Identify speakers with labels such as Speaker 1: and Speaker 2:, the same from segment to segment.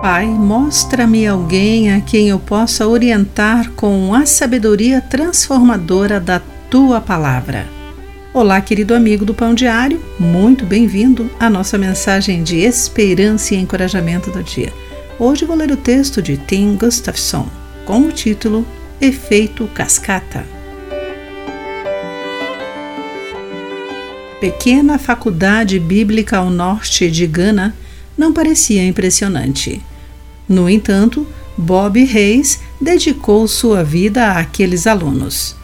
Speaker 1: Pai, mostra-me alguém a quem eu possa orientar com a sabedoria transformadora da tua palavra. Olá, querido amigo do Pão Diário, muito bem-vindo à nossa mensagem de esperança e encorajamento do dia. Hoje vou ler o texto de Tim Gustafson com o título Efeito Cascata. Pequena faculdade bíblica ao norte de Gana não parecia impressionante. No entanto, Bob Reis dedicou sua vida àqueles alunos.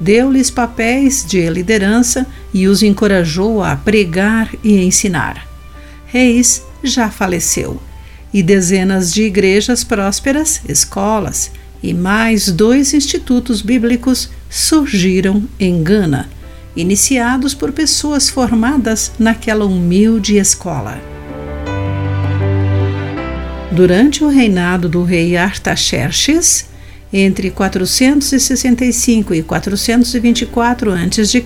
Speaker 1: Deu-lhes papéis de liderança e os encorajou a pregar e ensinar. Reis já faleceu e dezenas de igrejas prósperas, escolas e mais dois institutos bíblicos surgiram em Gana iniciados por pessoas formadas naquela humilde escola. Durante o reinado do rei Artaxerxes, entre 465 e 424 a.C.,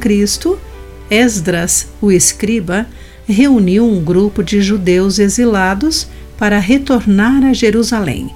Speaker 1: Esdras, o escriba, reuniu um grupo de judeus exilados para retornar a Jerusalém.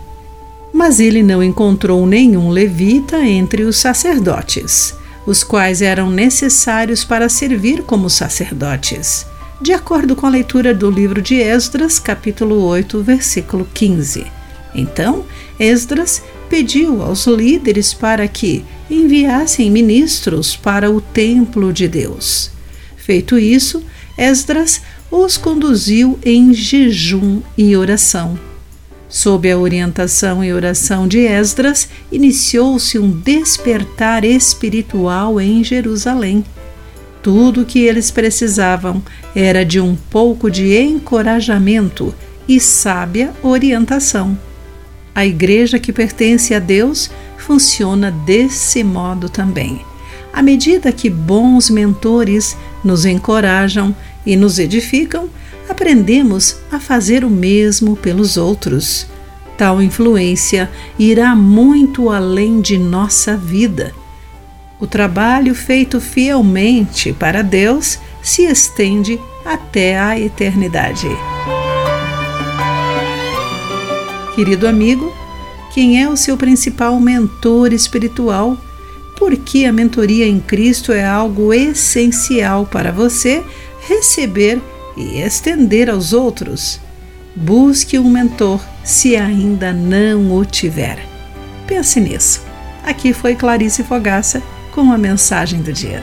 Speaker 1: Mas ele não encontrou nenhum levita entre os sacerdotes os quais eram necessários para servir como sacerdotes, de acordo com a leitura do livro de Esdras, capítulo 8, versículo 15. Então, Esdras pediu aos líderes para que enviassem ministros para o templo de Deus. Feito isso, Esdras os conduziu em jejum e oração Sob a orientação e oração de Esdras, iniciou-se um despertar espiritual em Jerusalém. Tudo o que eles precisavam era de um pouco de encorajamento e sábia orientação. A igreja que pertence a Deus funciona desse modo também. À medida que bons mentores nos encorajam e nos edificam, aprendemos a fazer o mesmo pelos outros. Tal influência irá muito além de nossa vida. O trabalho feito fielmente para Deus se estende até a eternidade. Querido amigo, quem é o seu principal mentor espiritual? Porque a mentoria em Cristo é algo essencial para você receber e estender aos outros. Busque um mentor se ainda não o tiver. Pense nisso. Aqui foi Clarice Fogaça com a mensagem do dia.